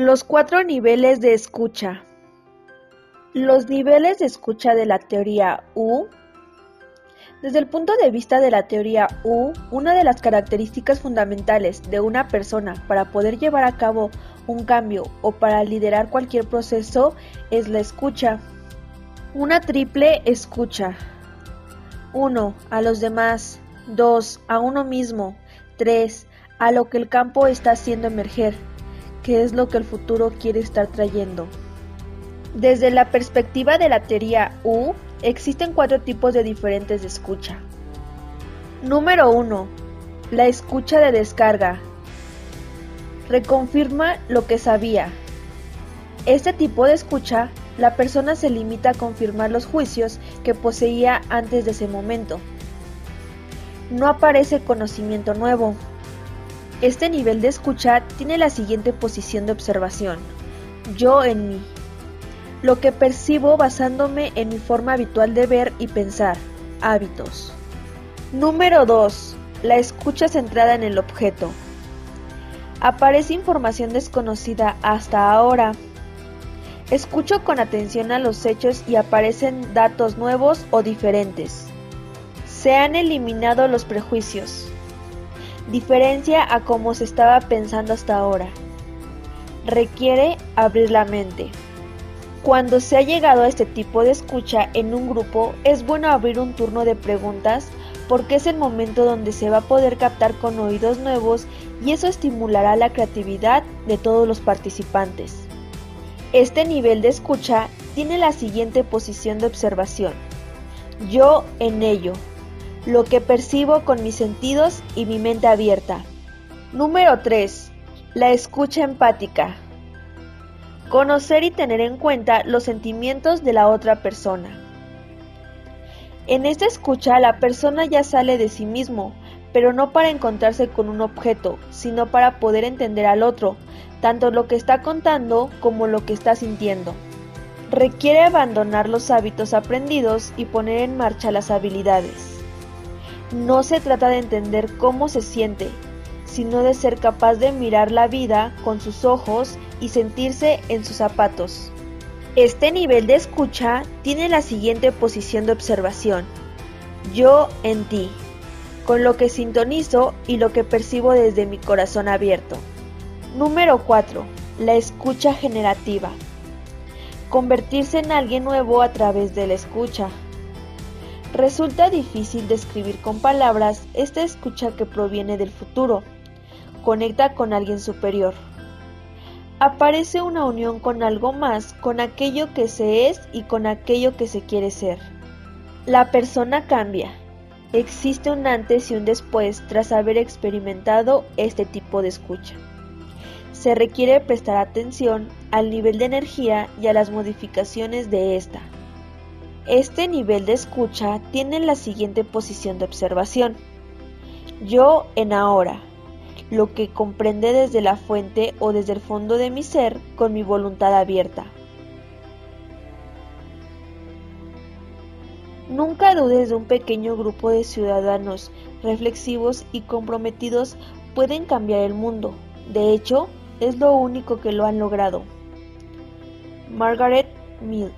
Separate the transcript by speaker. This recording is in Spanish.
Speaker 1: Los cuatro niveles de escucha. Los niveles de escucha de la teoría U. Desde el punto de vista de la teoría U, una de las características fundamentales de una persona para poder llevar a cabo un cambio o para liderar cualquier proceso es la escucha. Una triple escucha. 1. A los demás. 2. A uno mismo. 3. A lo que el campo está haciendo emerger qué es lo que el futuro quiere estar trayendo. Desde la perspectiva de la teoría U, existen cuatro tipos de diferentes de escucha. Número 1. La escucha de descarga. Reconfirma lo que sabía. Este tipo de escucha, la persona se limita a confirmar los juicios que poseía antes de ese momento. No aparece conocimiento nuevo. Este nivel de escucha tiene la siguiente posición de observación. Yo en mí. Lo que percibo basándome en mi forma habitual de ver y pensar. Hábitos. Número 2. La escucha centrada en el objeto. Aparece información desconocida hasta ahora. Escucho con atención a los hechos y aparecen datos nuevos o diferentes. Se han eliminado los prejuicios diferencia a cómo se estaba pensando hasta ahora. Requiere abrir la mente. Cuando se ha llegado a este tipo de escucha en un grupo, es bueno abrir un turno de preguntas porque es el momento donde se va a poder captar con oídos nuevos y eso estimulará la creatividad de todos los participantes. Este nivel de escucha tiene la siguiente posición de observación. Yo en ello, lo que percibo con mis sentidos y mi mente abierta. Número 3. La escucha empática. Conocer y tener en cuenta los sentimientos de la otra persona. En esta escucha la persona ya sale de sí mismo, pero no para encontrarse con un objeto, sino para poder entender al otro, tanto lo que está contando como lo que está sintiendo. Requiere abandonar los hábitos aprendidos y poner en marcha las habilidades. No se trata de entender cómo se siente, sino de ser capaz de mirar la vida con sus ojos y sentirse en sus zapatos. Este nivel de escucha tiene la siguiente posición de observación. Yo en ti, con lo que sintonizo y lo que percibo desde mi corazón abierto. Número 4. La escucha generativa. Convertirse en alguien nuevo a través de la escucha. Resulta difícil describir con palabras esta escucha que proviene del futuro. Conecta con alguien superior. Aparece una unión con algo más, con aquello que se es y con aquello que se quiere ser. La persona cambia. Existe un antes y un después tras haber experimentado este tipo de escucha. Se requiere prestar atención al nivel de energía y a las modificaciones de esta. Este nivel de escucha tiene la siguiente posición de observación. Yo en ahora, lo que comprende desde la fuente o desde el fondo de mi ser con mi voluntad abierta. Nunca dudes de un pequeño grupo de ciudadanos reflexivos y comprometidos pueden cambiar el mundo. De hecho, es lo único que lo han logrado. Margaret Mead